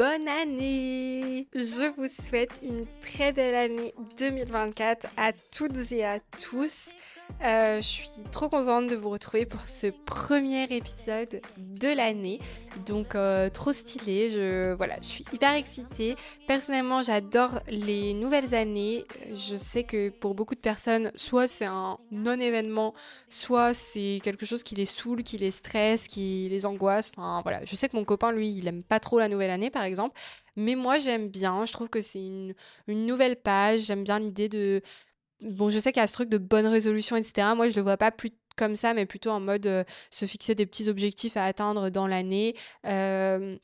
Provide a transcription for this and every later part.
bonne année Je vous souhaite une très belle année 2024 à toutes et à tous. Euh, je suis trop contente de vous retrouver pour ce premier épisode de l'année. Donc euh, trop stylé, je, voilà, je suis hyper excitée. Personnellement, j'adore les nouvelles années. Je sais que pour beaucoup de personnes, soit c'est un non-événement, soit c'est quelque chose qui les saoule, qui les stresse, qui les angoisse. Enfin voilà, je sais que mon copain, lui, il aime pas trop la nouvelle année par exemple. Mais moi, j'aime bien. Je trouve que c'est une, une nouvelle page. J'aime bien l'idée de bon, je sais qu'il y a ce truc de bonne résolution, etc. Moi, je le vois pas plus comme ça, mais plutôt en mode euh, se fixer des petits objectifs à atteindre dans l'année. Euh,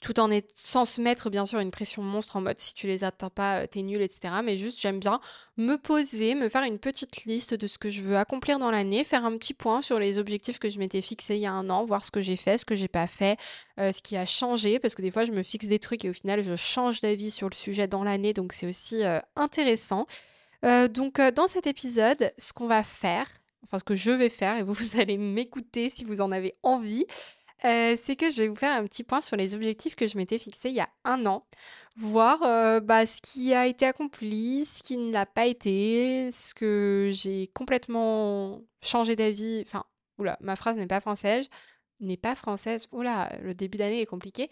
tout en est, sans se mettre bien sûr une pression monstre en mode si tu les atteins pas, euh, t'es nul, etc. Mais juste j'aime bien me poser, me faire une petite liste de ce que je veux accomplir dans l'année, faire un petit point sur les objectifs que je m'étais fixés il y a un an, voir ce que j'ai fait, ce que j'ai pas fait, ce qui a changé, parce que des fois je me fixe des trucs et au final je change d'avis sur le sujet dans l'année, donc c'est aussi intéressant. Euh, donc euh, dans cet épisode, ce qu'on va faire, enfin ce que je vais faire, et vous, allez m'écouter si vous en avez envie, euh, c'est que je vais vous faire un petit point sur les objectifs que je m'étais fixés il y a un an, voir bah, ce qui a été accompli, ce qui ne l'a pas été, ce que j'ai complètement changé d'avis. Enfin, oula, ma phrase n'est pas française, n'est pas française. Oula, le début d'année est compliqué.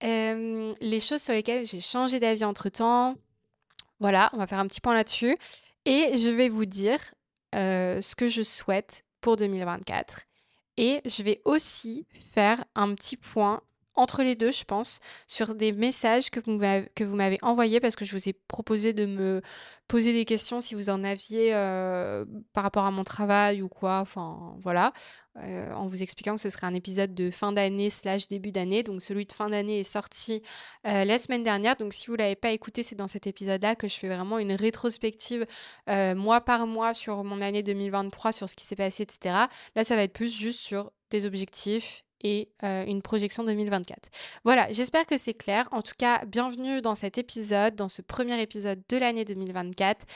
les choses sur lesquelles j'ai changé d'avis entre temps, voilà, on va faire un petit point là-dessus. Et je vais vous dire ce que je souhaite pour 2024. Et je vais aussi faire un petit point entre les deux, je pense, sur des messages que vous m'avez envoyés parce que je vous ai proposé de me poser des questions si vous en aviez euh, par rapport à mon travail ou quoi. Enfin, voilà. Euh, en vous expliquant que ce serait un épisode de fin d'année slash début d'année. Donc celui de fin d'année est sorti euh, la semaine dernière. Donc si vous ne l'avez pas écouté, c'est dans cet épisode-là que je fais vraiment une rétrospective mois par mois sur mon année 2023, sur ce qui s'est passé, etc. Là, ça va être plus juste sur des objectifs et une projection 2024. Voilà, j'espère que c'est clair. En tout cas, bienvenue dans cet épisode, dans ce premier épisode de l'année 2024.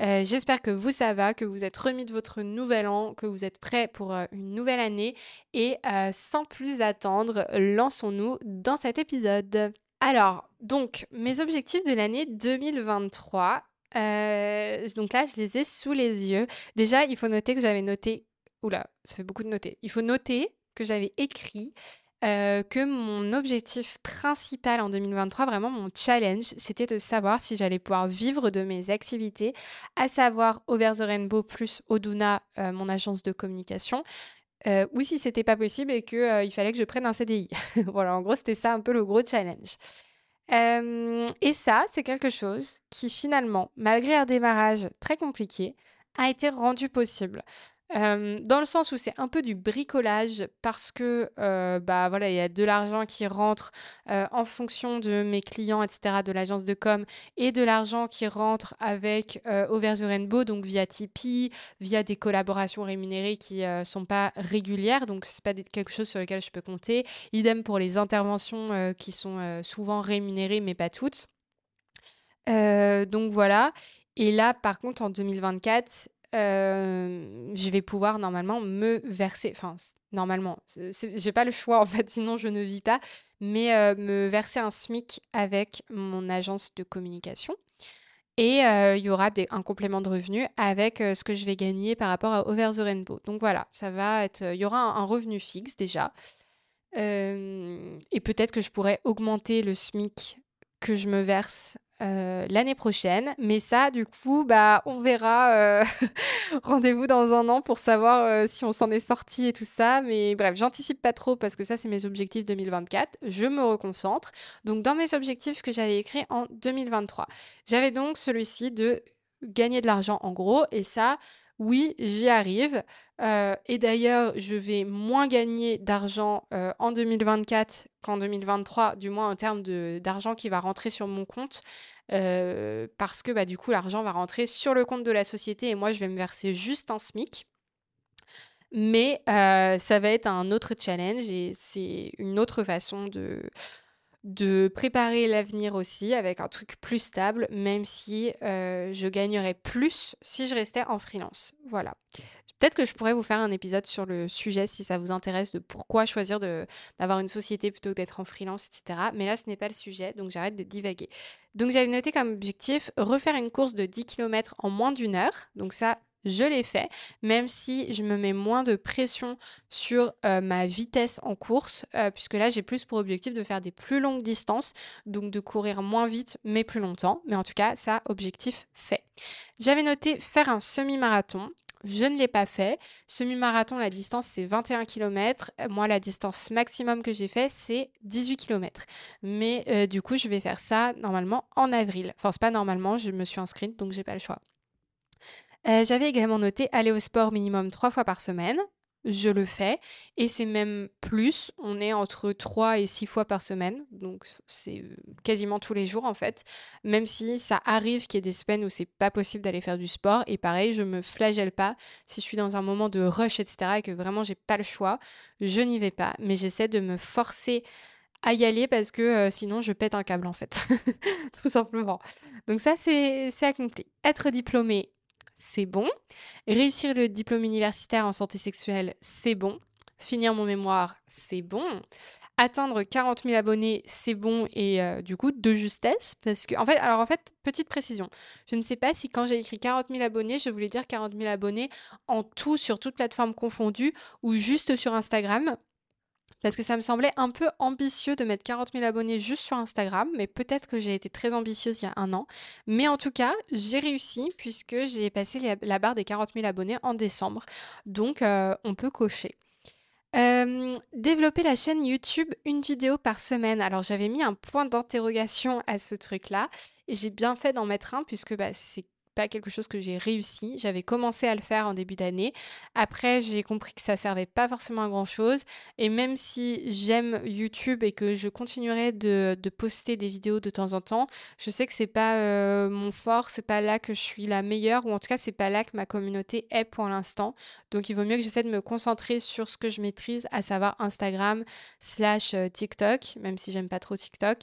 Euh, j'espère que vous ça va, que vous êtes remis de votre nouvel an, que vous êtes prêts pour euh, une nouvelle année. Et euh, sans plus attendre, lançons-nous dans cet épisode. Alors, donc, mes objectifs de l'année 2023. donc là, je les ai sous les yeux. Déjà, il faut noter que j'avais noté. Oula, ça fait beaucoup de noter. Il faut noter que j'avais écrit euh, que mon objectif principal en 2023, vraiment mon challenge, c'était de savoir si j'allais pouvoir vivre de mes activités, à savoir Over the Rainbow plus Oduna, euh, mon agence de communication. Euh, ou si c'était pas possible et qu'il fallait que je prenne un CDI. voilà, en gros, c'était ça un peu le gros challenge. et ça, c'est quelque chose qui finalement, malgré un démarrage très compliqué, a été rendu possible dans le sens où c'est un peu du bricolage parce que bah voilà il y a de l'argent qui rentre en fonction de mes clients etc de l'agence de com et de l'argent qui rentre avec Over the Rainbow donc via Tipeee via des collaborations rémunérées qui sont pas régulières. Donc c'est pas quelque chose sur lequel je peux compter. Idem pour les interventions qui sont souvent rémunérées mais pas toutes. Donc voilà. Et là par contre en 2024 je vais pouvoir normalement me verser, enfin normalement, j'ai pas le choix en fait, sinon je ne vis pas, mais me verser un SMIC avec mon agence de communication. Et il y aura un complément de revenu avec ce que je vais gagner par rapport à Over the Rainbow. Donc voilà, ça va être, il y aura un, revenu fixe déjà. et peut-être que je pourrais augmenter le SMIC que je me verse euh, l'année prochaine. Mais ça, du coup, bah, on verra. Euh, rendez-vous dans un an pour savoir euh, si on s'en est sorti et tout ça. Mais bref, j'anticipe pas trop parce que ça, c'est mes objectifs 2024. Je me reconcentre. Donc, dans mes objectifs que j'avais écrits en 2023, j'avais donc celui-ci de gagner de l'argent en gros. Et ça, oui, j'y arrive. et d'ailleurs, je vais moins gagner d'argent en 2024 qu'en 2023, du moins en termes d'argent qui va rentrer sur mon compte, parce que bah, du coup, l'argent va rentrer sur le compte de la société et moi, je vais me verser juste un SMIC. Mais ça va être un autre challenge et c'est une autre façon de de préparer l'avenir aussi avec un truc plus stable, même si euh, je gagnerais plus si je restais en freelance. Voilà. Peut-être que je pourrais vous faire un épisode sur le sujet si ça vous intéresse de pourquoi choisir d'avoir une société plutôt que d'être en freelance, etc. Mais là, ce n'est pas le sujet, donc j'arrête de divaguer. Donc j'avais noté comme objectif refaire une course de 10 km en moins d'une heure. Donc ça, je l'ai fait, même si je me mets moins de pression sur euh, ma vitesse en course, euh, puisque là j'ai plus pour objectif de faire des plus longues distances, donc de courir moins vite mais plus longtemps. Mais en tout cas, ça, objectif fait. J'avais noté faire un semi-marathon. Je ne l'ai pas fait. Semi-marathon, la distance, c'est 21 km. Moi, la distance maximum que j'ai fait, c'est 18 km. Mais euh, du coup, je vais faire ça normalement en avril. Enfin, c'est pas normalement, je me suis inscrite, donc j'ai pas le choix. Euh, j'avais également noté aller au sport minimum trois fois par semaine je le fais. Et c'est même plus. On est entre 3 et 6 fois par semaine. Donc c'est quasiment tous les jours en fait. Même si ça arrive qu'il y ait des semaines où c'est pas possible d'aller faire du sport. Et pareil, je me flagelle pas. Si je suis dans un moment de rush, etc. et que vraiment j'ai pas le choix, je n'y vais pas. Mais j'essaie de me forcer à y aller parce que sinon je pète un câble en fait. Tout simplement. Donc ça c'est accompli. Être diplômé, c'est bon. Réussir le diplôme universitaire en santé sexuelle, c'est bon. Finir mon mémoire, c'est bon. Atteindre 40 000 abonnés, c'est bon et euh, du coup de justesse parce que en fait, alors en fait, petite précision, je ne sais pas si quand j'ai écrit 40 000 abonnés, je voulais dire 40 000 abonnés en tout sur toute plateforme confondue ou juste sur Instagram parce que ça me semblait un peu ambitieux de mettre 40 000 abonnés juste sur Instagram, mais peut-être que j'ai été très ambitieuse il y a un an. Mais en tout cas, j'ai réussi puisque j'ai passé la barre des 40 000 abonnés en décembre. Donc, euh, on peut cocher. Développer la chaîne YouTube une vidéo par semaine. Alors j'avais mis un point d'interrogation à ce truc-là et j'ai bien fait d'en mettre un puisque bah, c'est quelque chose que j'ai réussi. J'avais commencé à le faire en début d'année. Après, j'ai compris que ça servait pas forcément à grand chose. Et même si j'aime YouTube et que je continuerai de, poster des vidéos de temps en temps, je sais que c'est pas euh, mon fort, c'est pas là que je suis la meilleure, ou en tout cas, c'est pas là que ma communauté est pour l'instant. Donc, il vaut mieux que j'essaie de me concentrer sur ce que je maîtrise, à savoir Instagram slash euh, TikTok, même si j'aime pas trop TikTok.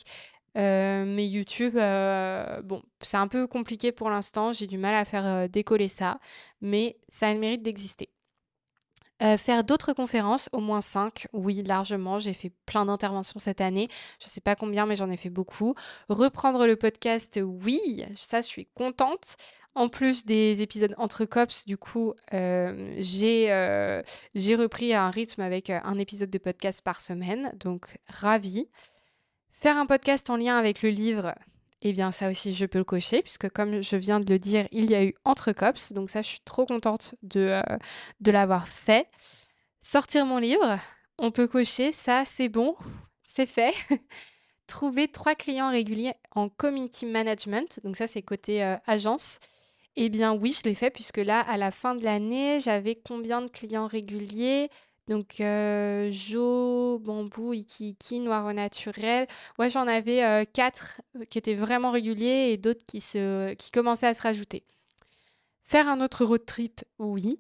Euh, mais YouTube, euh, bon, c'est un peu compliqué pour l'instant. J'ai du mal à faire euh, décoller ça, mais ça a le mérite d'exister. faire d'autres conférences, au moins 5, oui, largement. J'ai fait plein d'interventions cette année. Je ne sais pas combien, mais j'en ai fait beaucoup. Reprendre le podcast, oui, ça, je suis contente. En plus des épisodes entre cops, du coup, j'ai repris un rythme avec un épisode de podcast par semaine. Donc, ravie. Faire un podcast en lien avec le livre, eh bien ça aussi je peux le cocher, puisque comme je viens de le dire, il y a eu Entre Cops, donc ça je suis trop contente de, euh, de l'avoir fait. Sortir mon livre, on peut cocher, ça c'est bon, c'est fait. Trouver trois clients réguliers en community management, donc ça c'est côté euh, agence. Eh bien oui, je l'ai fait puisque là, à la fin de l'année, j'avais combien de clients réguliers? Donc, euh, Jo, Bambou, Iki Noir au Naturel. Ouais, j'en avais quatre qui étaient vraiment réguliers et d'autres qui, commençaient à se rajouter. Faire un autre road trip, oui.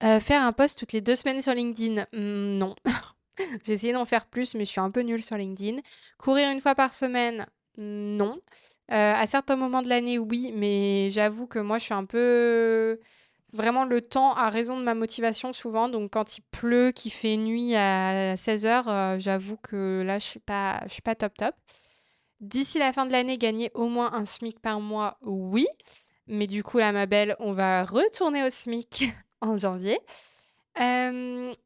faire un post toutes les deux semaines sur LinkedIn, hmm, non. J'ai essayé d'en faire plus, mais je suis un peu nulle sur LinkedIn. Courir une fois par semaine, non. à certains moments de l'année, oui, mais j'avoue que moi, je suis un peu vraiment le temps a raison de ma motivation souvent. Donc quand il pleut, qu'il fait nuit à 16h, euh, j'avoue que là, je suis je suis pas top top. D'ici la fin de l'année, gagner au moins un SMIC par mois, oui. Mais du coup, là, ma belle, on va retourner au SMIC en janvier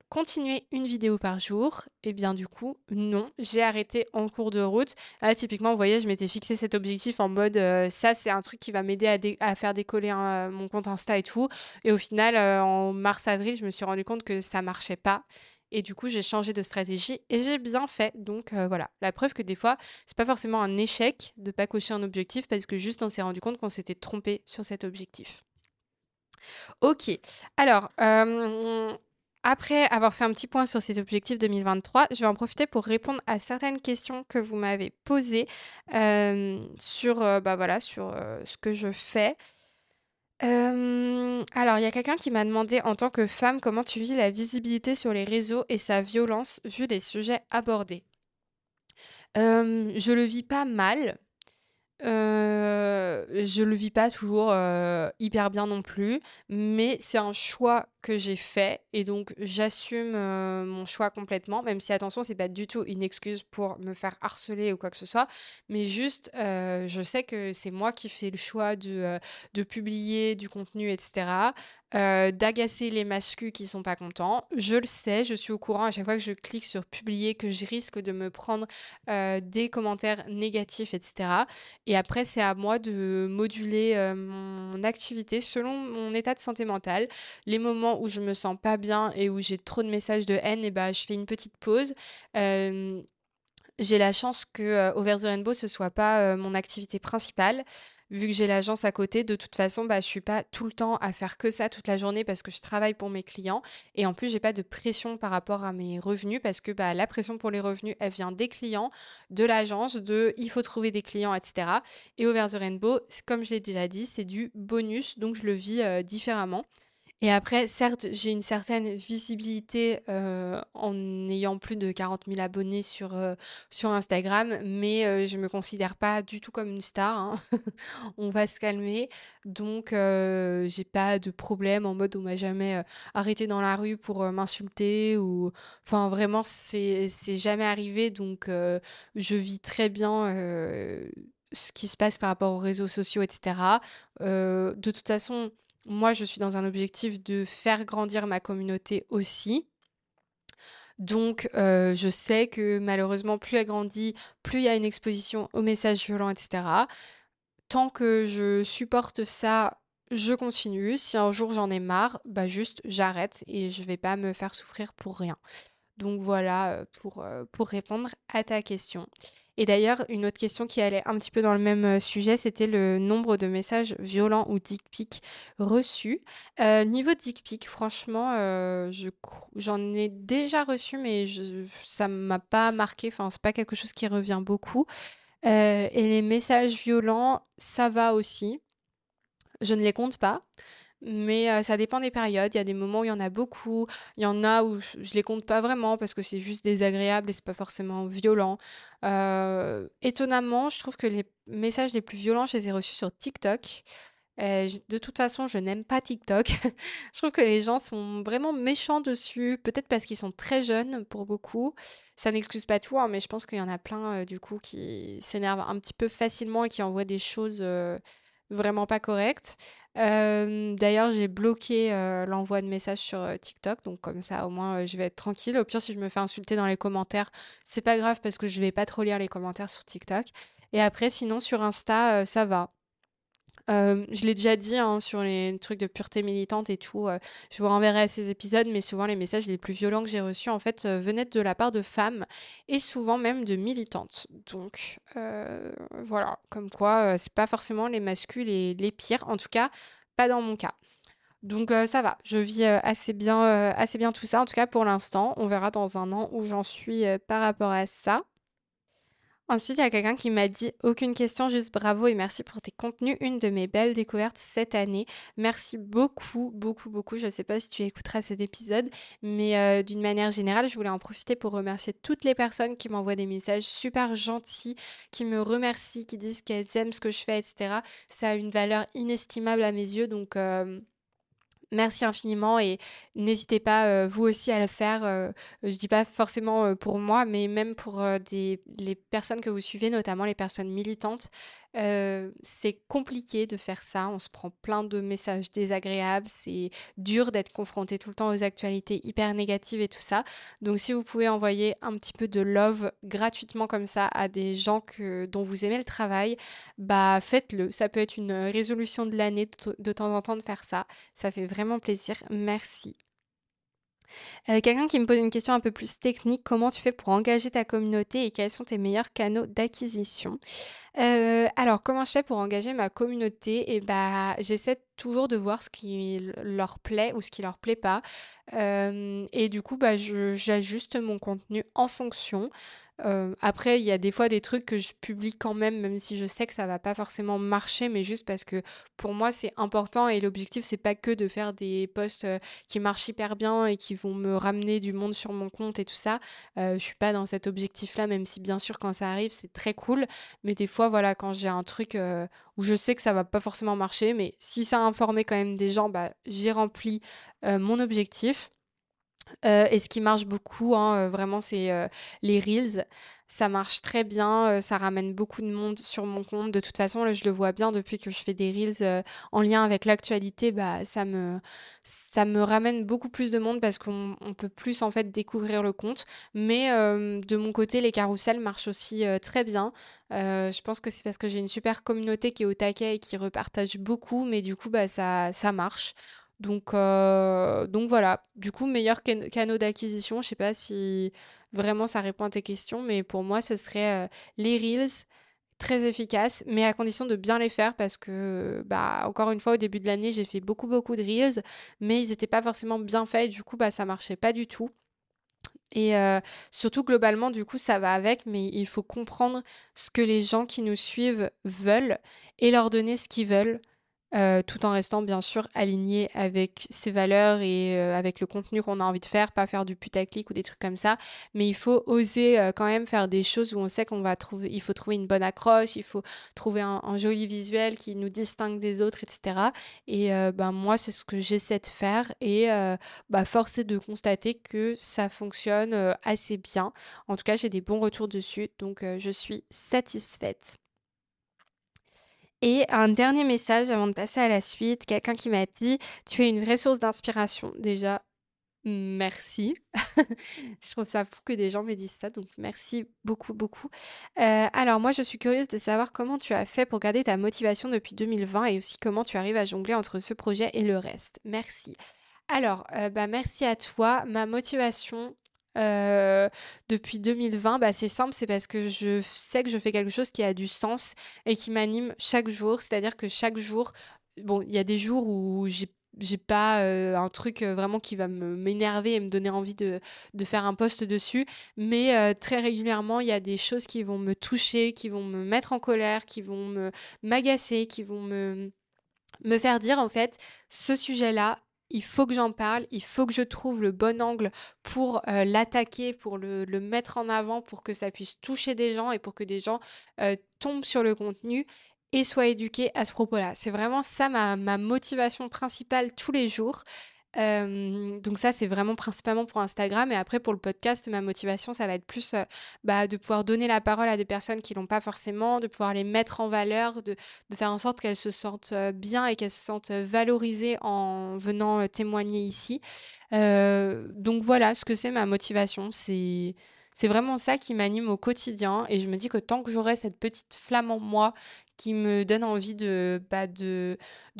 continuer une vidéo par jour Eh bien, du coup, non. J'ai arrêté en cours de route. Là, typiquement, vous voyez, je m'étais fixé cet objectif en mode ça, c'est un truc qui va m'aider à, faire décoller mon compte Insta et tout. Et au final, en mars-avril, je me suis rendu compte que ça marchait pas. Et du coup, j'ai changé de stratégie et j'ai bien fait. Donc voilà, la preuve que des fois, c'est pas forcément un échec de pas cocher un objectif parce que juste on s'est rendu compte qu'on s'était trompé sur cet objectif. Ok, alors, après avoir fait un petit point sur ces objectifs 2023, je vais en profiter pour répondre à certaines questions que vous m'avez posées sur, bah voilà, sur ce que je fais. alors, il y a quelqu'un qui m'a demandé en tant que femme comment tu vis la visibilité sur les réseaux et sa violence vu les sujets abordés. je le vis pas mal. Euh, je le vis pas toujours hyper bien non plus, mais c'est un choix que j'ai fait et donc j'assume mon choix complètement, même si attention, c'est pas du tout une excuse pour me faire harceler ou quoi que ce soit, mais juste je sais que c'est moi qui fais le choix de, publier du contenu, etc. Euh, d'agacer les mascus qui sont pas contents. Je le sais, je suis au courant à chaque fois que je clique sur publier que je risque de me prendre euh, des commentaires négatifs, etc. Et après, c'est à moi de moduler euh, mon activité selon mon état de santé mentale. Les moments où je me sens pas bien et où j'ai trop de messages de haine, et eh ben, je fais une petite pause. j'ai la chance que Over the Rainbow ce soit pas mon activité principale vu que j'ai l'agence à côté, de toute façon, bah, je suis pas tout le temps à faire que ça toute la journée parce que je travaille pour mes clients. Et en plus, j'ai pas de pression par rapport à mes revenus parce que bah, la pression pour les revenus, elle vient des clients, de l'agence, de il faut trouver des clients, etc. Et Over the Rainbow, comme je l'ai déjà dit, c'est du bonus, donc je le vis euh, différemment. Et après, certes, j'ai une certaine visibilité euh, en ayant plus de 40 000 abonnés sur, euh, sur Instagram, mais euh, je ne me considère pas du tout comme une star. hein. On va se calmer. Donc, j'ai pas de problème en mode on m'a jamais arrêté dans la rue pour m'insulter ou. Enfin, vraiment, c'est jamais arrivé. Donc, je vis très bien ce qui se passe par rapport aux réseaux sociaux, etc. de toute façon moi, je suis dans un objectif de faire grandir ma communauté aussi. Donc, euh, je sais que malheureusement, plus elle grandit, plus il y a une exposition aux messages violents, etc. Tant que je supporte ça, je continue. Si un jour j'en ai marre, bah juste j'arrête et je vais pas me faire souffrir pour rien. Donc voilà euh, pour, euh, pour répondre à ta question. Et d'ailleurs, une autre question qui allait un petit peu dans le même euh, sujet, c'était le nombre de messages violents ou dick pics reçus. Euh, niveau dick pic, franchement, euh, j'en ai déjà reçu, mais je, ça m'a pas marqué. Enfin, c'est pas quelque chose qui revient beaucoup. et les messages violents, ça va aussi. Je ne les compte pas. Mais ça dépend des périodes. Il y a des moments où il y en a beaucoup. Il y en a où je, les compte pas vraiment parce que c'est juste désagréable et c'est pas forcément violent. étonnamment, je trouve que les messages les plus violents, je les ai reçus sur TikTok. de toute façon, je n'aime pas TikTok. je trouve que les gens sont vraiment méchants dessus, peut-être parce qu'ils sont très jeunes pour beaucoup. Ça n'excuse pas tout, hein, mais je pense qu'il y en a plein du coup qui s'énervent un petit peu facilement et qui envoient des choses vraiment pas correct. D'ailleurs, j'ai bloqué l'envoi de messages sur TikTok, donc comme ça, au moins, je vais être tranquille. Au pire, si je me fais insulter dans les commentaires, c'est pas grave parce que je vais pas trop lire les commentaires sur TikTok. Et après, sinon, sur Insta, ça va. Euh, je l'ai déjà dit hein, sur les trucs de pureté militante et tout. Euh, je vous renverrai à ces épisodes, mais souvent les messages les plus violents que j'ai reçus en fait euh, venaient de la part de femmes et souvent même de militantes. Donc voilà, comme quoi c'est pas forcément les masculins les, les pires, en tout cas pas dans mon cas. Donc ça va, je vis assez bien, assez bien tout ça. En tout cas pour l'instant, on verra dans un an où j'en suis par rapport à ça. Ensuite, il y a quelqu'un qui m'a dit aucune question, juste bravo et merci pour tes contenus. Une de mes belles découvertes cette année. Merci beaucoup, beaucoup, beaucoup. Je ne sais pas si tu écouteras cet épisode, mais euh, d'une manière générale, je voulais en profiter pour remercier toutes les personnes qui m'envoient des messages super gentils, qui me remercient, qui disent qu'elles aiment ce que je fais, etc. Ça a une valeur inestimable à mes yeux, donc. Euh, Merci infiniment et n'hésitez pas euh, vous aussi à le faire. Euh, je dis pas forcément euh, pour moi, mais même pour des, les personnes que vous suivez, notamment les personnes militantes. C'est compliqué de faire ça, on se prend plein de messages désagréables, c'est dur d'être confronté tout le temps aux actualités hyper négatives et tout ça. Donc si vous pouvez envoyer un petit peu de love gratuitement comme ça à des gens que, dont vous aimez le travail, bah faites-le. Ça peut être une résolution de l'année de temps en temps de faire ça. Ça fait vraiment plaisir. Merci. Euh, quelqu'un qui me pose une question un peu plus technique, comment tu fais pour engager ta communauté et quels sont tes meilleurs canaux d'acquisition? Euh, Alors, comment je fais pour engager ma communauté? Et eh bah, j'essaie toujours de voir ce qui leur plaît ou ce qui leur plaît pas. Euh, et du coup, bah, j'ajuste mon contenu en fonction. Euh, après, il y a des fois des trucs que je publie quand même, même si je sais que ça va pas forcément marcher, mais juste parce que pour moi c'est important et l'objectif c'est pas que de faire des posts euh, qui marchent hyper bien et qui vont me ramener du monde sur mon compte et tout ça. Euh, je suis pas dans cet objectif-là, même si bien sûr quand ça arrive c'est très cool, mais des fois voilà quand j'ai un truc où je sais que ça va pas forcément marcher, mais si ça a informé quand même des gens, bah j'ai rempli mon objectif. Euh, et ce qui marche beaucoup, hein, euh, vraiment, c'est euh, les reels. Ça marche très bien, ça ramène beaucoup de monde sur mon compte. De toute façon, je le vois bien depuis que je fais des reels en lien avec l'actualité, bah, ça me, ça me ramène beaucoup plus de monde parce qu'on peut plus en fait découvrir le compte. Mais de mon côté, les carousels marchent aussi très bien. je pense que c'est parce que j'ai une super communauté qui est au taquet et qui repartage beaucoup, mais du coup, bah, ça marche. Donc, euh, donc voilà, du coup, meilleur canaux d'acquisition. Je sais pas si vraiment ça répond à tes questions, mais pour moi, ce serait euh, les Reels, très efficaces, mais à condition de bien les faire parce que, bah, encore une fois, au début de l'année, j'ai fait beaucoup, beaucoup de Reels, mais ils n'étaient pas forcément bien faits, du coup, bah, ça marchait pas du tout. Et euh, surtout, globalement, du coup, ça va avec, mais il faut comprendre ce que les gens qui nous suivent veulent et leur donner ce qu'ils veulent. Euh, tout en restant bien sûr aligné avec ses valeurs et euh, avec le contenu qu'on a envie de faire, pas faire du putaclic ou des trucs comme ça. Mais il faut oser euh, quand même faire des choses où on sait qu'on va trouver, il faut trouver une bonne accroche, il faut trouver un, joli visuel qui nous distingue des autres, etc. Et ben moi c'est ce que j'essaie de faire et bah force est de constater que ça fonctionne assez bien. En tout cas j'ai des bons retours dessus, donc je suis satisfaite. Et un dernier message avant de passer à la suite, quelqu'un qui m'a dit Tu es une vraie source d'inspiration. Déjà, merci. je trouve ça fou que des gens me disent ça, donc merci beaucoup, beaucoup. Euh, alors, moi, je suis curieuse de savoir comment tu as fait pour garder ta motivation depuis 2020 et aussi comment tu arrives à jongler entre ce projet et le reste. Merci. Alors, euh, bah, merci à toi. Ma motivation, euh, depuis 2020, bah, c'est simple, c'est parce que je sais que je fais quelque chose qui a du sens et qui m'anime chaque jour. C'est-à-dire que chaque jour, bon, il y a des jours où j'ai j'ai pas euh, un truc euh, vraiment qui va m'énerver et me donner envie de, faire un post dessus, mais très régulièrement, il y a des choses qui vont me toucher, qui vont me mettre en colère, qui vont m'agacer, qui vont me me faire dire en fait ce sujet-là il faut que j'en parle, il faut que je trouve le bon angle pour euh, l'attaquer, pour le, mettre en avant, pour que ça puisse toucher des gens et pour que des gens euh, tombent sur le contenu et soient éduqués à ce propos-là. C'est vraiment ça ma, ma motivation principale tous les jours donc ça, c'est vraiment principalement pour Instagram. Et après, pour le podcast, ma motivation, ça va être plus bah, de pouvoir donner la parole à des personnes qui l'ont pas forcément, de pouvoir les mettre en valeur, de, de faire en sorte qu'elles se sentent bien et qu'elles se sentent valorisées en venant témoigner ici. donc voilà ce que c'est ma motivation. C'est c'est vraiment ça qui m'anime au quotidien et je me dis que tant que j'aurai cette petite flamme en moi qui me donne envie de, bah, de,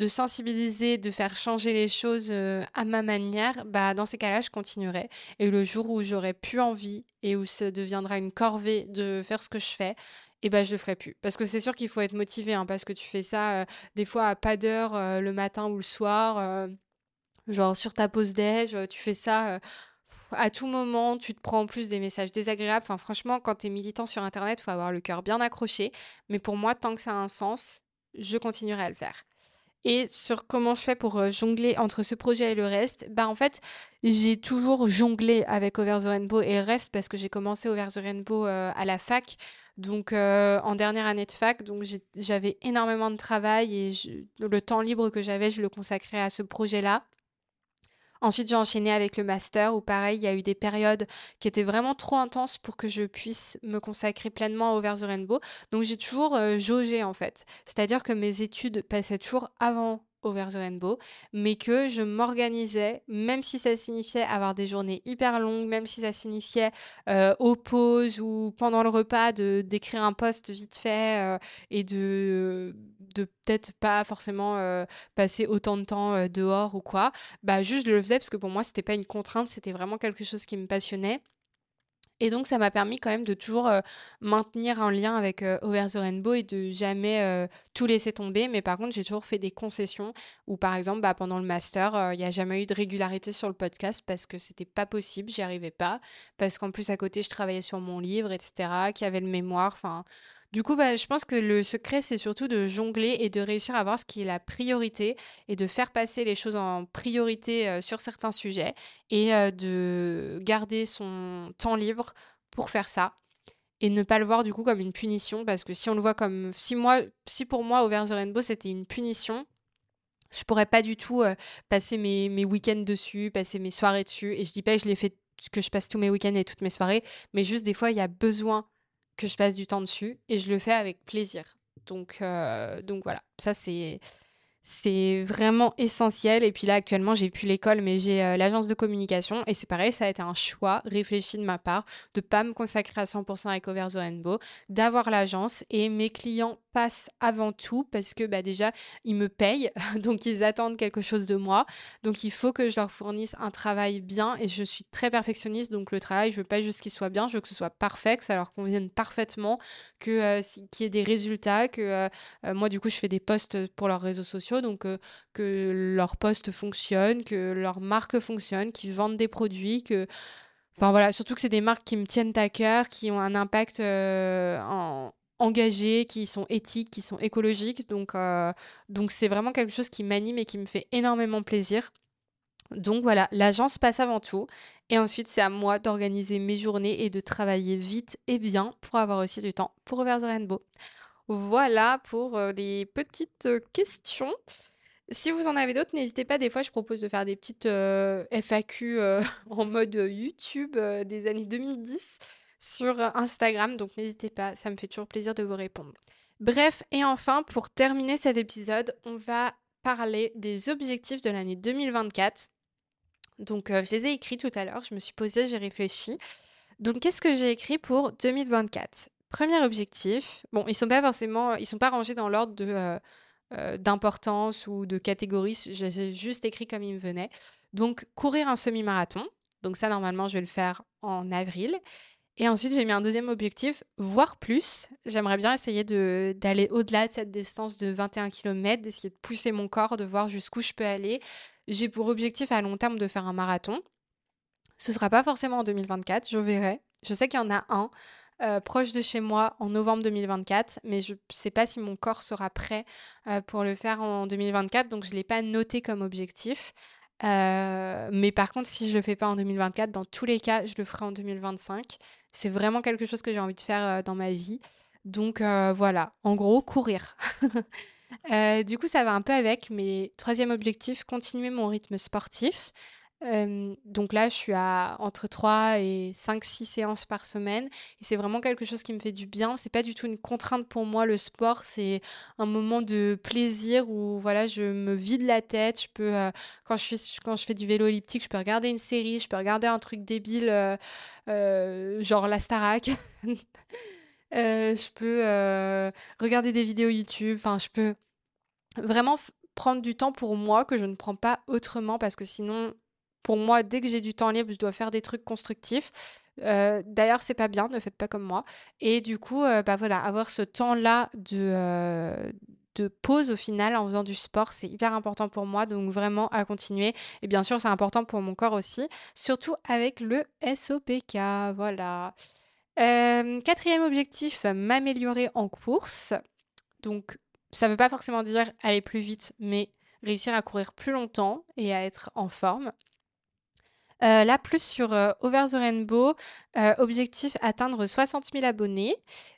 sensibiliser, de faire changer les choses euh, à ma manière, bah, dans ces cas-là, je continuerai. Et le jour où j'aurai plus envie et où ça deviendra une corvée de faire ce que je fais, et eh ben je le ferai plus. Parce que c'est sûr qu'il faut être motivé, hein, parce que tu fais ça euh, des fois à pas d'heure euh, le matin ou le soir, genre sur ta pause déj, tu fais ça à tout moment, tu te prends en plus des messages désagréables. Enfin, franchement, quand tu es militant sur Internet, faut avoir le cœur bien accroché. Mais pour moi, tant que ça a un sens, je continuerai à le faire. Et sur comment je fais pour euh, jongler entre ce projet et le reste, bah en fait, j'ai toujours jonglé avec Over the Rainbow et le reste parce que j'ai commencé Over the Rainbow euh, à la fac, donc euh, en dernière année de fac, donc j'avais énormément de travail et le temps libre que j'avais, je le consacrais à ce projet-là. Ensuite, j'ai enchaîné avec le master où pareil, il y a eu des périodes qui étaient vraiment trop intenses pour que je puisse me consacrer pleinement au Over the Rainbow. Donc j'ai toujours euh, jaugé en fait. C'est-à-dire que mes études passaient toujours avant Over the Rainbow, mais que je m'organisais, même si ça signifiait avoir des journées hyper longues, même si ça signifiait euh, aux pauses ou pendant le repas de d'écrire un post vite fait euh, et de de peut-être pas forcément euh, passer autant de temps dehors ou quoi, bah juste je le faisais parce que pour moi c'était pas une contrainte, c'était vraiment quelque chose qui me passionnait. Et donc, ça m'a permis quand même de toujours maintenir un lien avec Over the Rainbow et de jamais tout laisser tomber. Mais par contre, j'ai toujours fait des concessions où, par exemple, bah, pendant le master, il n'y a jamais eu de régularité sur le podcast parce que c'était pas possible, j'y arrivais pas. Parce qu'en plus, à côté, je travaillais sur mon livre, etc., qui avait le mémoire. Enfin, du coup, bah, je pense que le secret, c'est surtout de jongler et de réussir à voir ce qui est la priorité et de faire passer les choses en priorité sur certains sujets et de garder son temps libre pour faire ça et ne pas le voir du coup comme une punition parce que si on le voit comme si moi si pour moi Over the Rainbow c'était une punition je pourrais pas du tout passer mes, week-ends dessus passer mes soirées dessus et je dis pas que je passe tous mes week-ends et toutes mes soirées mais juste des fois il y a besoin que je passe du temps dessus et je le fais avec plaisir. Donc, euh, donc voilà, ça c'est c'est vraiment essentiel. Et puis là, actuellement, j'ai plus l'école, mais j'ai euh, l'agence de communication. Et c'est pareil, ça a été un choix réfléchi de ma part de pas me consacrer à 100% avec Over the Rainbow, d'avoir l'agence. Et mes clients passe avant tout parce que bah, déjà, ils me payent, donc ils attendent quelque chose de moi. Donc il faut que je leur fournisse un travail bien et je suis très perfectionniste. Donc le travail, je veux pas juste qu'il soit bien, je veux que ce soit parfait, que ça leur convienne parfaitement, que euh, qu'il y ait des résultats, que euh, euh, moi du coup je fais des posts pour leurs réseaux sociaux, donc que leurs posts fonctionnent, que leur marque fonctionne, qu'ils vendent des produits, que Enfin voilà, surtout que c'est des marques qui me tiennent à cœur, qui ont un impact en, engagés, qui sont éthiques, qui sont écologiques. Donc, euh, donc c'est vraiment quelque chose qui m'anime et qui me fait énormément plaisir. Donc voilà, l'agence passe avant tout. Et ensuite, c'est à moi d'organiser mes journées et de travailler vite et bien pour avoir aussi du temps pour Over Rainbow. Voilà pour euh, les petites euh, questions. Si vous en avez d'autres, n'hésitez pas. Des fois, je propose de faire des petites FAQ en mode YouTube des années 2010 sur Instagram, donc n'hésitez pas, ça me fait toujours plaisir de vous répondre. Bref, et enfin, pour terminer cet épisode, on va parler des objectifs de l'année 2024. Donc, euh, je les ai écrits tout à l'heure, je me suis posée, j'ai réfléchi. Donc, qu'est-ce que j'ai écrit pour 2024 Premier objectif, bon, ils sont pas forcément, ils sont pas rangés dans l'ordre de euh, euh, d'importance ou de catégorie, j'ai juste écrit comme il me venait. Donc, courir un semi-marathon. Donc ça, normalement, je vais le faire en avril. Et ensuite, j'ai mis un deuxième objectif, voir plus. J'aimerais bien essayer d'aller au-delà de cette distance de 21 km, d'essayer de pousser mon corps, de voir jusqu'où je peux aller. J'ai pour objectif à long terme de faire un marathon. Ce ne sera pas forcément en 2024, je verrai. Je sais qu'il y en a un euh, proche de chez moi en novembre 2024, mais je ne sais pas si mon corps sera prêt euh, pour le faire en 2024, donc je ne l'ai pas noté comme objectif. Euh, mais par contre, si je le fais pas en 2024, dans tous les cas, je le ferai en 2025. C'est vraiment quelque chose que j'ai envie de faire euh, dans ma vie. Donc euh, voilà, en gros, courir. du coup, ça va un peu avec mes troisième objectif, continuer mon rythme sportif donc là, je suis à entre 3 et 5-6 séances par semaine. Et c'est vraiment quelque chose qui me fait du bien. C'est pas du tout une contrainte pour moi, le sport. C'est un moment de plaisir où voilà, je me vide la tête. Je peux, quand, je fais, quand je fais du vélo elliptique, je peux regarder une série, je peux regarder un truc débile, genre la Starac. je peux regarder des vidéos YouTube. Enfin, je peux vraiment prendre du temps pour moi que je ne prends pas autrement parce que sinon pour moi, dès que j'ai du temps libre, je dois faire des trucs constructifs. Euh, d'ailleurs, c'est pas bien, ne faites pas comme moi. Et du coup, euh, bah voilà, avoir ce temps-là de, euh, de pause au final en faisant du sport, c'est hyper important pour moi. Donc vraiment à continuer. Et bien sûr, c'est important pour mon corps aussi, surtout avec le SOPK. Voilà. quatrième objectif, m'améliorer en course. Donc, ça ne veut pas forcément dire aller plus vite, mais réussir à courir plus longtemps et à être en forme. Euh, là, plus sur euh, Over the Rainbow, euh, objectif atteindre 60 000 abonnés.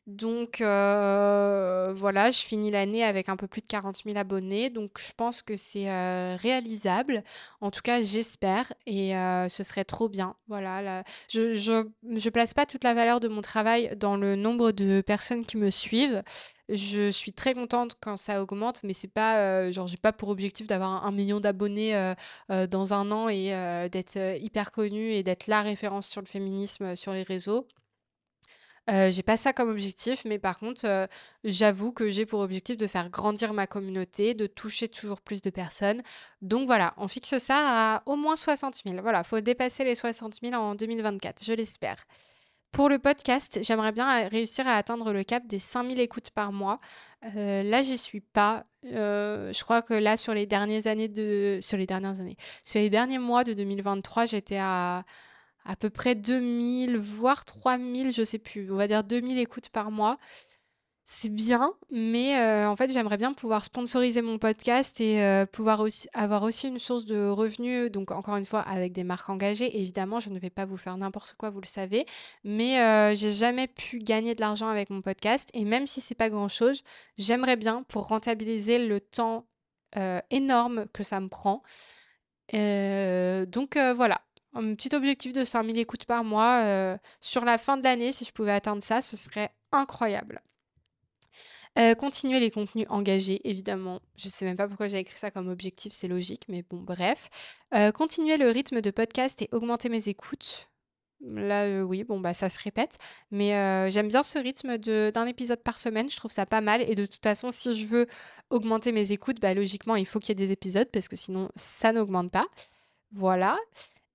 Donc voilà, je finis l'année avec un peu plus de 40 000 abonnés. Donc je pense que c'est réalisable. En tout cas, j'espère. Et ce serait trop bien. Voilà, je, je, je place pas toute la valeur de mon travail dans le nombre de personnes qui me suivent. Je suis très contente quand ça augmente, mais c'est pas euh, genre j'ai pas pour objectif d'avoir un, million d'abonnés euh, euh, dans un an et d'être hyper connue et d'être la référence sur le féminisme sur les réseaux. j'ai pas ça comme objectif, mais par contre, j'avoue que j'ai pour objectif de faire grandir ma communauté, de toucher toujours plus de personnes. Donc voilà, on fixe ça à au moins 60 000. Voilà, faut dépasser les 60 000 en 2024, je l'espère. Pour le podcast, j'aimerais bien réussir à atteindre le cap des 5000 écoutes par mois. Euh, là, j'y suis pas. Euh, je crois que là, sur les dernières années de, sur les dernières années, sur les derniers mois de 2023, j'étais à à peu près 2000, voire 3000, je sais plus. On va dire 2000 écoutes par mois c'est bien, mais euh, en fait, j'aimerais bien pouvoir sponsoriser mon podcast et euh, pouvoir aussi avoir aussi une source de revenus. Donc, encore une fois, avec des marques engagées. Évidemment, je ne vais pas vous faire n'importe quoi, vous le savez, mais euh, j'ai jamais pu gagner de l'argent avec mon podcast. Et même si c'est pas grand chose, j'aimerais bien pour rentabiliser le temps énorme que ça me prend. donc voilà, un petit objectif de 5000 écoutes par mois sur la fin de l'année. Si je pouvais atteindre ça, ce serait incroyable. Euh, continuer les contenus engagés, évidemment. Je sais même pas pourquoi j'ai écrit ça comme objectif, c'est logique, mais bon, bref. Euh, continuer le rythme de podcast et augmenter mes écoutes. Là, euh, oui, bon, bah ça se répète. Mais j'aime bien ce rythme d'un épisode par semaine. Je trouve ça pas mal. Et de toute façon, si je veux augmenter mes écoutes, bah logiquement, il faut qu'il y ait des épisodes parce que sinon, ça n'augmente pas. Voilà.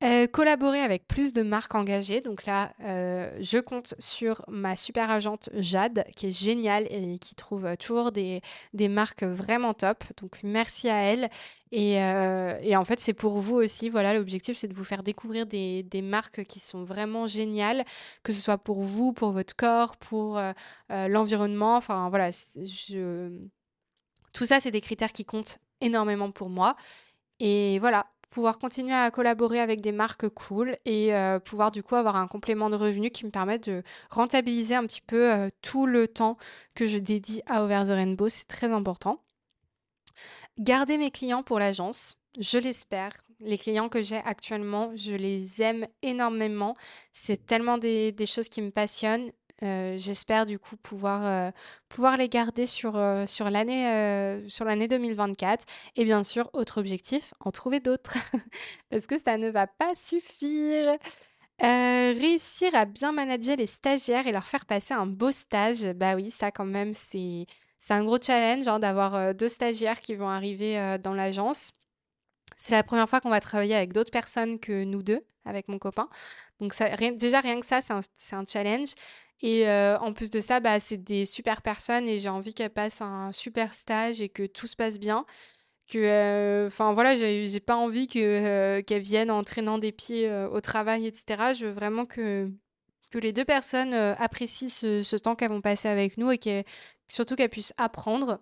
Euh, collaborer avec plus de marques engagées. Donc là, euh, je compte sur ma super agente Jade, qui est géniale et qui trouve toujours des, marques vraiment top. Donc merci à elle. Et, euh, en fait, c'est pour vous aussi. Voilà, l'objectif, c'est de vous faire découvrir des, marques qui sont vraiment géniales, que ce soit pour vous, pour votre corps, pour l'environnement. Enfin voilà, tout ça, c'est des critères qui comptent énormément pour moi. Et voilà, pouvoir continuer à collaborer avec des marques cool et euh, pouvoir du coup avoir un complément de revenus qui me permette de rentabiliser un petit peu euh, tout le temps que je dédie à Over the Rainbow. C'est très important. Garder mes clients pour l'agence, je l'espère. Les clients que j'ai actuellement, je les aime énormément. C'est tellement des, des, choses qui me passionnent euh, j'espère du coup pouvoir, euh, pouvoir les garder sur, euh, sur l'année sur l'année 2024. Et bien sûr, autre objectif, en trouver d'autres. Parce que ça ne va pas suffire. réussir à bien manager les stagiaires et leur faire passer un beau stage, bah oui, ça quand même, c'est, un gros challenge hein, d'avoir deux stagiaires qui vont arriver dans l'agence. C'est la première fois qu'on va travailler avec d'autres personnes que nous deux, avec mon copain. Donc déjà rien que ça, c'est un, un, challenge. Et euh, en plus de ça, bah, c'est des super personnes et j'ai envie qu'elles passent un super stage et que tout se passe bien. Que, euh, enfin voilà, j'ai pas envie que euh, qu'elles viennent en traînant des pieds au travail, etc. Je veux vraiment que que les deux personnes apprécient ce, temps qu'elles vont passer avec nous et surtout qu'elles puissent apprendre.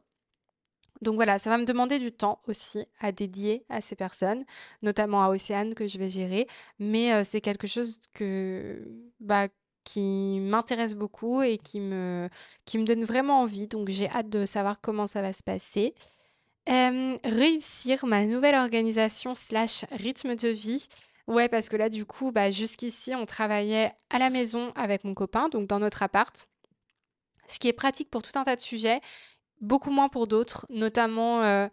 Donc voilà, ça va me demander du temps aussi à dédier à ces personnes, notamment à Océane que je vais gérer, mais c'est quelque chose que bah, qui m'intéresse beaucoup et qui me, donne vraiment envie. Donc j'ai hâte de savoir comment ça va se passer. réussir ma nouvelle organisation slash rythme de vie. Ouais, parce que là, du coup, bah, jusqu'ici, on travaillait à la maison avec mon copain, donc dans notre appart. Ce qui est pratique pour tout un tas de sujets beaucoup moins pour d'autres, notamment, euh,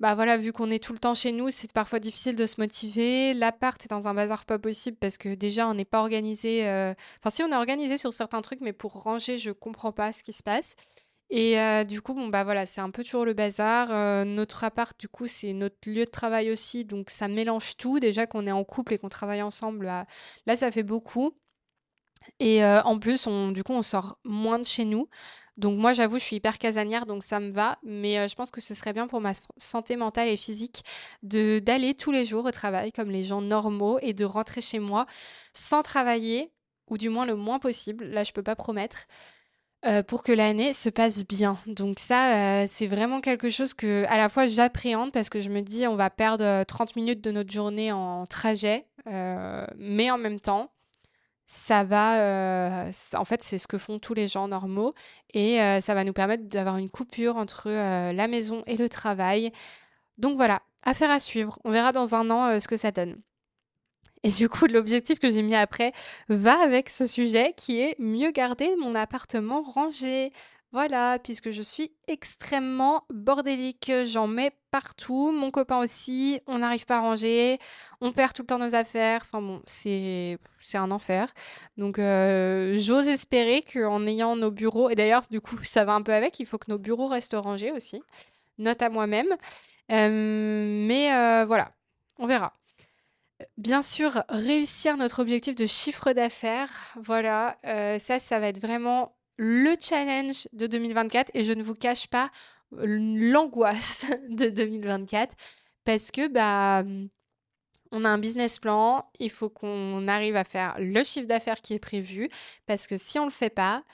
bah voilà, vu qu'on est tout le temps chez nous, c'est parfois difficile de se motiver. L'appart est dans un bazar pas possible parce que déjà on n'est pas organisé. Euh, enfin, si on est organisé sur certains trucs, mais pour ranger, je comprends pas ce qui se passe. Et euh, du coup, bon bah voilà, c'est un peu toujours le bazar. notre appart, du coup, c'est notre lieu de travail aussi, donc ça mélange tout. Déjà qu'on est en couple et qu'on travaille ensemble, là, là, ça fait beaucoup. Et en plus, on, du coup, on sort moins de chez nous. Donc moi, j'avoue, je suis hyper casanière, donc ça me va. Mais je pense que ce serait bien pour ma santé mentale et physique de d'aller tous les jours au travail comme les gens normaux et de rentrer chez moi sans travailler, ou du moins le moins possible. Là, je peux pas promettre. Pour que l'année se passe bien. Donc ça, c'est vraiment quelque chose que à la fois j'appréhende parce que je me dis on va perdre 30 minutes de notre journée en trajet, mais en même temps, ça va, euh, en fait, c'est ce que font tous les gens normaux et euh, ça va nous permettre d'avoir une coupure entre euh, la maison et le travail. Donc voilà, affaire à suivre. On verra dans un an ce que ça donne. Et du coup, l'objectif que j'ai mis après va avec ce sujet qui est mieux garder mon appartement rangé. Voilà, puisque je suis extrêmement bordélique, j'en mets partout, mon copain aussi, on n'arrive pas à ranger, on perd tout le temps nos affaires, enfin bon, c'est un enfer. Donc euh, j'ose espérer qu'en ayant nos bureaux, et d'ailleurs du coup ça va un peu avec, il faut que nos bureaux restent rangés aussi, note à moi-même. Euh, mais euh, voilà, on verra. Bien sûr, réussir notre objectif de chiffre d'affaires, voilà, ça, ça va être vraiment le challenge de 2024 et je ne vous cache pas l'angoisse de 2024 parce que, bah, mmh, on a un business plan, il faut qu'on arrive à faire le chiffre d'affaires qui est prévu parce que si on le fait pas,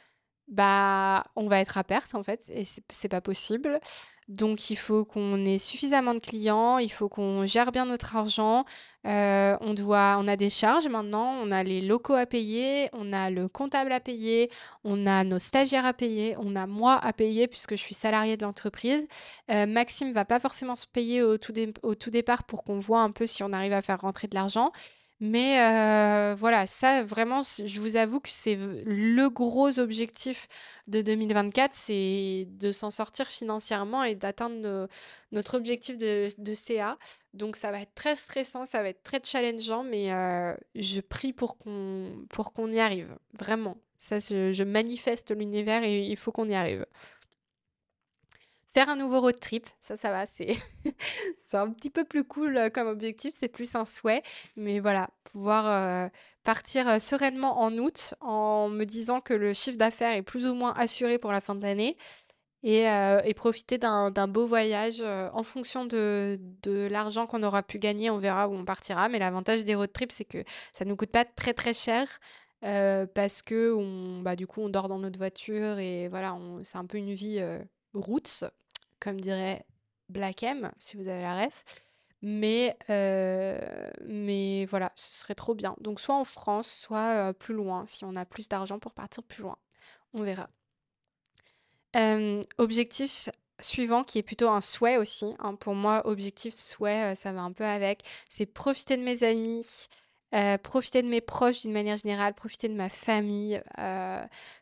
bah, on va être à perte en fait et c'est pas possible. Donc il faut qu'on ait suffisamment de clients, il faut qu'on gère bien notre argent. Euh, on doit, on a des charges maintenant, on a les locaux à payer, on a le comptable à payer, on a nos stagiaires à payer, on a moi à payer puisque je suis salarié de l'entreprise. Euh, Maxime va pas forcément se payer au tout, au tout départ pour qu'on voit un peu si on arrive à faire rentrer de l'argent. Mais euh, voilà, ça vraiment, je vous avoue que c'est le gros objectif de 2024, c'est de s'en sortir financièrement et d'atteindre notre objectif de, CA. Donc ça va être très stressant, ça va être très challengeant, mais euh, je prie pour qu'on qu'on y arrive, vraiment. Ça, je manifeste l'univers et il faut qu'on y arrive. Faire un nouveau road trip, ça, ça va, c'est un petit peu plus cool euh, comme objectif, c'est plus un souhait. Mais voilà, pouvoir euh, partir euh, sereinement en août en me disant que le chiffre d'affaires est plus ou moins assuré pour la fin de l'année et, profiter d'un beau voyage en fonction de, de l'argent qu'on aura pu gagner, on verra où on partira. Mais l'avantage des road trips, c'est que ça ne nous coûte pas très très cher. parce que on, bah, du coup on dort dans notre voiture et voilà c'est un peu une vie roots comme dirait Black M, si vous avez la ref. Mais, euh, mais voilà, ce serait trop bien. Donc soit en France, soit euh, plus loin, si on a plus d'argent pour partir plus loin. On verra. Euh, objectif suivant, qui est plutôt un souhait aussi. Hein. Pour moi, objectif, souhait, ça va un peu avec. C'est profiter de mes amis, profiter de mes proches d'une manière générale, profiter de ma famille,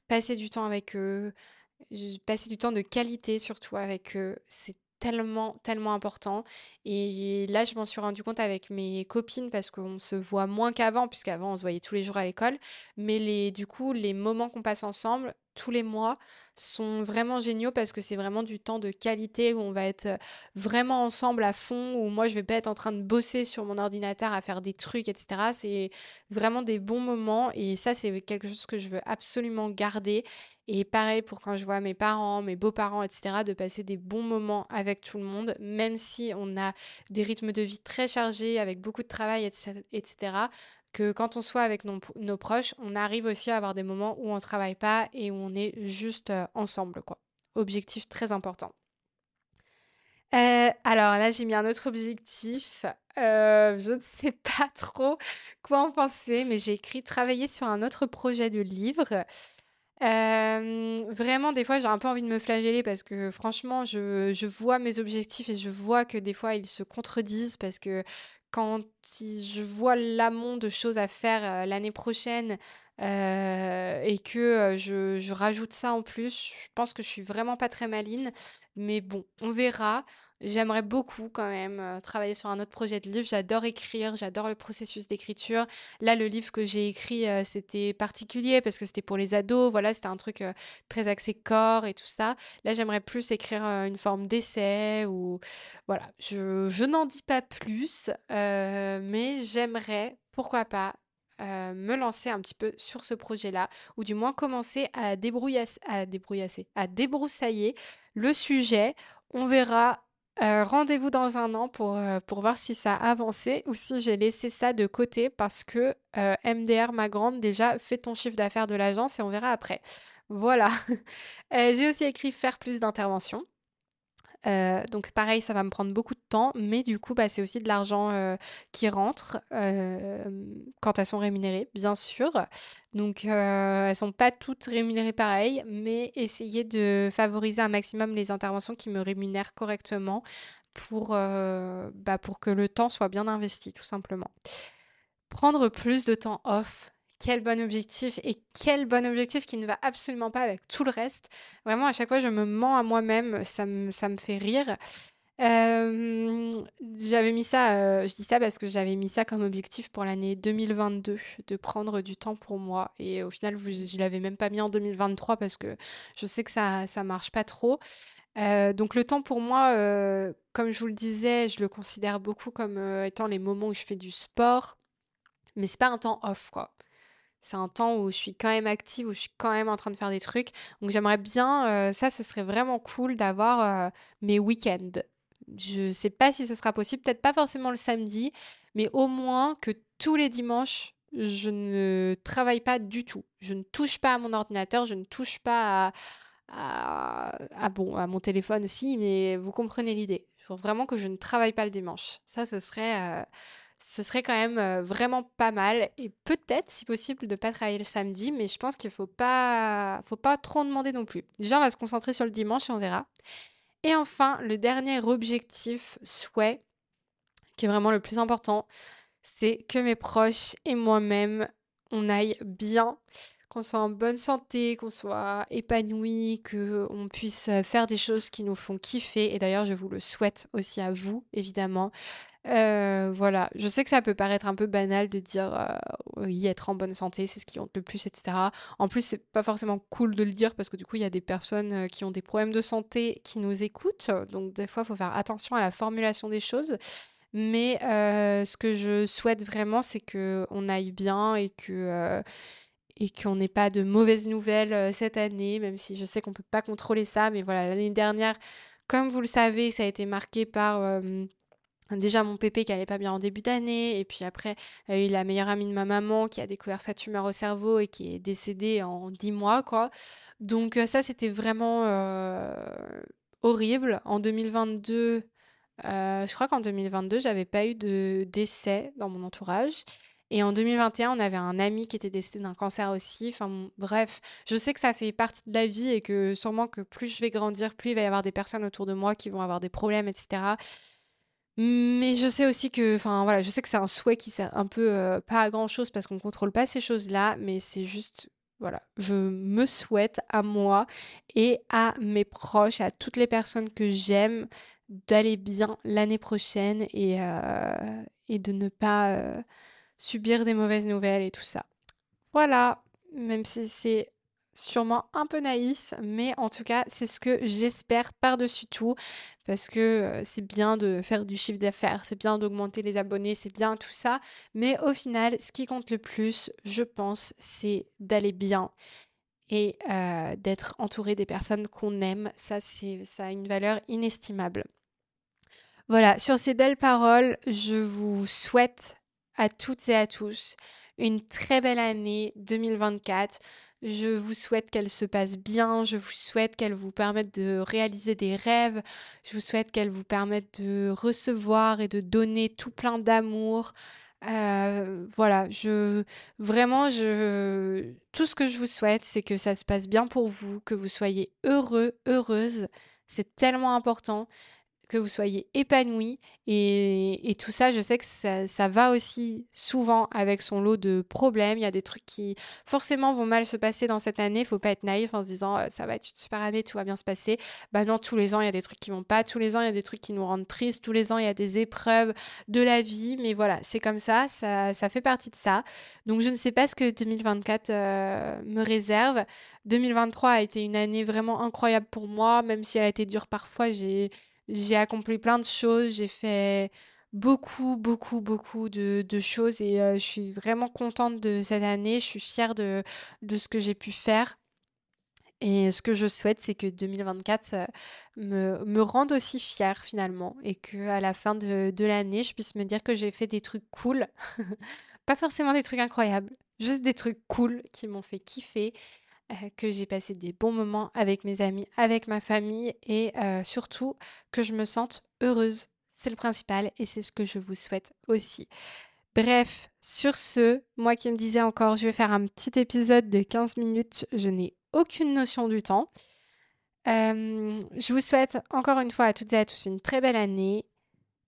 passer du temps avec eux, passé du temps de qualité surtout avec eux. C'est tellement, tellement important. Et là, je m'en suis rendu compte avec mes copines parce qu'on se voit moins qu'avant, puisqu'avant, on se voyait tous les jours à l'école. Mais les, du coup, les moments qu'on passe ensemble, tous les mois sont vraiment géniaux parce que c'est vraiment du temps de qualité où on va être vraiment ensemble à fond, où moi je vais pas être en train de bosser sur mon ordinateur à faire des trucs, etc. C'est vraiment des bons moments et ça c'est quelque chose que je veux absolument garder. Et pareil pour quand je vois mes parents, mes beaux-parents, etc., de passer des bons moments avec tout le monde, même si on a des rythmes de vie très chargés, avec beaucoup de travail, etc que quand on soit avec nos, proches, on arrive aussi à avoir des moments où on ne travaille pas et où on est juste euh, ensemble. Objectif très important. Euh, alors là, j'ai mis un autre objectif. Euh, je ne sais pas trop quoi en penser, mais j'ai écrit travailler sur un autre projet de livre. vraiment, des fois, j'ai un peu envie de me flageller parce que franchement, je, je vois mes objectifs et je vois que des fois, ils se contredisent parce que quand je vois l'amont de choses à faire euh, l'année prochaine euh, et que je, je rajoute ça en plus, je pense que je suis vraiment pas très maline. Mais bon, on verra. J'aimerais beaucoup quand même travailler sur un autre projet de livre. J'adore écrire, j'adore le processus d'écriture. Là, le livre que j'ai écrit, c'était particulier parce que c'était pour les ados. Voilà, c'était un truc très axé corps et tout ça. Là, j'aimerais plus écrire une forme d'essai ou voilà. Je, je n'en dis pas plus, mais j'aimerais, pourquoi pas, me lancer un petit peu sur ce projet-là, ou du moins commencer à débrouillasser, à débrouillasser, à débroussailler le sujet. On verra euh, rendez-vous dans un an pour, euh, pour voir si ça a avancé ou si j'ai laissé ça de côté parce que euh, MDR, ma grande, déjà fait ton chiffre d'affaires de l'agence et on verra après. Voilà. j'ai aussi écrit faire plus d'interventions. Euh, donc pareil, ça va me prendre beaucoup de temps, mais du coup, bah, c'est aussi de l'argent euh, qui rentre euh, quand elles sont rémunérées, bien sûr. Donc elles sont pas toutes rémunérées pareil, mais essayer de favoriser un maximum les interventions qui me rémunèrent correctement pour, bah, pour que le temps soit bien investi, tout simplement. Prendre plus de temps off, quel bon objectif et quel bon objectif qui ne va absolument pas avec tout le reste. Vraiment, à chaque fois, je me mens à moi-même, ça me, ça me fait rire. Euh, j'avais mis ça, euh, je dis ça parce que j'avais mis ça comme objectif pour l'année 2022, de prendre du temps pour moi. Et au final, je l'avais même pas mis en 2023 parce que je sais que ça, ça marche pas trop. Euh, donc le temps pour moi, comme je vous le disais, je le considère beaucoup comme étant les moments où je fais du sport, mais c'est pas un temps off, quoi. C'est un temps où je suis quand même active, où je suis quand même en train de faire des trucs. Donc j'aimerais bien, ça, ce serait vraiment cool d'avoir mes week-ends. Je sais pas si ce sera possible, peut-être pas forcément le samedi, mais au moins que tous les dimanches, je ne travaille pas du tout. Je ne touche pas à mon ordinateur, je ne touche pas à, bon, à mon téléphone aussi, mais vous comprenez l'idée. Il faut vraiment que je ne travaille pas le dimanche. Ça, ce serait, euh, ce serait quand même euh, vraiment pas mal. Et peut-être, si possible, de pas travailler le samedi, mais je pense qu'il ne faut pas, faut pas trop demander non plus. Déjà, on va se concentrer sur le dimanche et on verra. Et enfin, le dernier objectif, souhait, qui est vraiment le plus important, c'est que mes proches et moi-même, on aille bien, qu'on soit en bonne santé, qu'on soit épanoui, qu'on puisse faire des choses qui nous font kiffer. Et d'ailleurs, je vous le souhaite aussi à vous, évidemment. Euh, voilà, je sais que ça peut paraître un peu banal de dire euh, oui, être en bonne santé, c'est ce qui compte le plus, etc. En plus, c'est pas forcément cool de le dire parce que du coup, il y a des personnes euh, qui ont des problèmes de santé qui nous écoutent. Donc, des fois, il faut faire attention à la formulation des choses. Mais ce que je souhaite vraiment, c'est qu'on aille bien et que et qu'on n'ait pas de mauvaises nouvelles cette année, même si je sais qu'on ne peut pas contrôler ça. Mais voilà, l'année dernière, comme vous le savez, ça a été marqué par déjà mon pépé qui allait pas bien en début d'année, et puis après, il y a eu la meilleure amie de ma maman qui a découvert sa tumeur au cerveau et qui est décédée en 10 mois, quoi. Donc ça, c'était vraiment horrible. En 2022, euh, je crois qu'en 2022, j'avais pas eu de décès dans mon entourage. Et en 2021, on avait un ami qui était décédé d'un cancer aussi. Enfin, bref, je sais que ça fait partie de la vie et que sûrement que plus je vais grandir, plus il va y avoir des personnes autour de moi qui vont avoir des problèmes, etc. Mais je sais aussi que, enfin voilà, je sais que c'est un souhait qui sert un peu euh, pas à grand chose parce qu'on contrôle pas ces choses-là, mais c'est juste, voilà, je me souhaite à moi et à mes proches, à toutes les personnes que j'aime, d'aller bien l'année prochaine et, euh, de ne pas euh, subir des mauvaises nouvelles et tout ça. Voilà, même si c'est sûrement un peu naïf, mais en tout cas, c'est ce que j'espère par-dessus tout, parce que euh, c'est bien de faire du chiffre d'affaires, c'est bien d'augmenter les abonnés, c'est bien tout ça, mais au final, ce qui compte le plus, je pense, c'est d'aller bien et d'être entouré des personnes qu'on aime. Ça, ça a une valeur inestimable. Voilà, sur ces belles paroles, je vous souhaite à toutes et à tous une très belle année 2024. Je vous souhaite qu'elle se passe bien, je vous souhaite qu'elle vous permette de réaliser des rêves, je vous souhaite qu'elle vous permette de recevoir et de donner tout plein d'amour. Euh, voilà, je vraiment je tout ce que je vous souhaite, c'est que ça se passe bien pour vous, que vous soyez heureux, heureuse. C'est tellement important que vous soyez épanoui. Et, tout ça, je sais que ça, va aussi souvent avec son lot de problèmes. Il y a des trucs qui forcément vont mal se passer dans cette année. Il faut pas être naïf en se disant euh, ça va être une super année, tout va bien se passer. Bah non, tous les ans, il y a des trucs qui vont pas. Tous les ans, il y a des trucs qui nous rendent tristes. Tous les ans, il y a des épreuves de la vie. Mais voilà, c'est comme ça, ça, ça fait partie de ça. Donc je ne sais pas ce que 2024 euh, me réserve. 2023 a été une année vraiment incroyable pour moi, même si elle a été dure parfois. J'ai j'ai accompli plein de choses, j'ai fait beaucoup, beaucoup, beaucoup de, choses et je suis vraiment contente de cette année. Je suis fière de, ce que j'ai pu faire. Et ce que je souhaite, c'est que 2024 euh, me, me rende aussi fière finalement et qu'à la fin de, de l'année, je puisse me dire que j'ai fait des trucs cool. Pas forcément des trucs incroyables, juste des trucs cool qui m'ont fait kiffer que j'ai passé des bons moments avec mes amis, avec ma famille et euh, surtout que je me sente heureuse. C'est le principal et c'est ce que je vous souhaite aussi. Bref, sur ce, moi qui me disais encore, je vais faire un petit épisode de 15 minutes, je n'ai aucune notion du temps. Euh, je vous souhaite encore une fois à toutes et à tous une très belle année.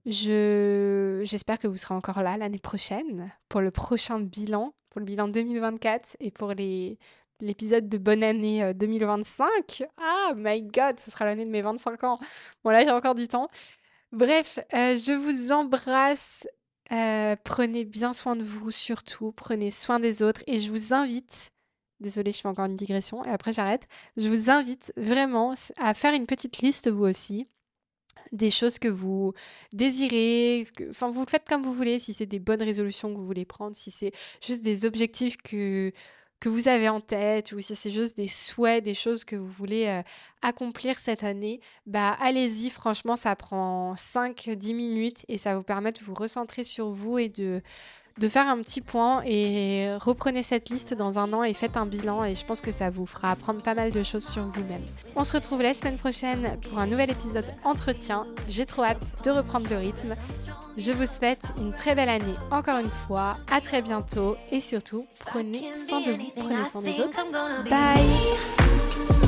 Je... J'espère que vous serez encore là l'année prochaine pour le prochain bilan, pour le bilan 2024 et pour les l'épisode de bonne année 2025. Euh, ah my god, ce sera l'année de mes 25 ans. Bon là j'ai encore du temps. Bref, euh, je vous embrasse. Euh, prenez bien soin de vous surtout, prenez soin des autres et je vous invite Désolée, je fais encore une digression et après j'arrête. Je vous invite vraiment à faire une petite liste vous aussi des choses que vous désirez, enfin vous le faites comme vous voulez, si c'est des bonnes résolutions que vous voulez prendre, si c'est juste des objectifs que, que vous avez en tête ou si c'est juste des souhaits, des choses que vous voulez euh, accomplir cette année, bah allez-y, franchement ça prend 5-10 minutes et ça vous permet de vous recentrer sur vous et de de faire un petit point et reprenez cette liste dans un an et faites un bilan et je pense que ça vous fera apprendre pas mal de choses sur vous-même. On se retrouve la semaine prochaine pour un nouvel épisode entretien. J'ai trop hâte de reprendre le rythme. Je vous souhaite une très belle année encore une fois. À très bientôt et surtout, prenez soin de vous, prenez soin des autres. Bye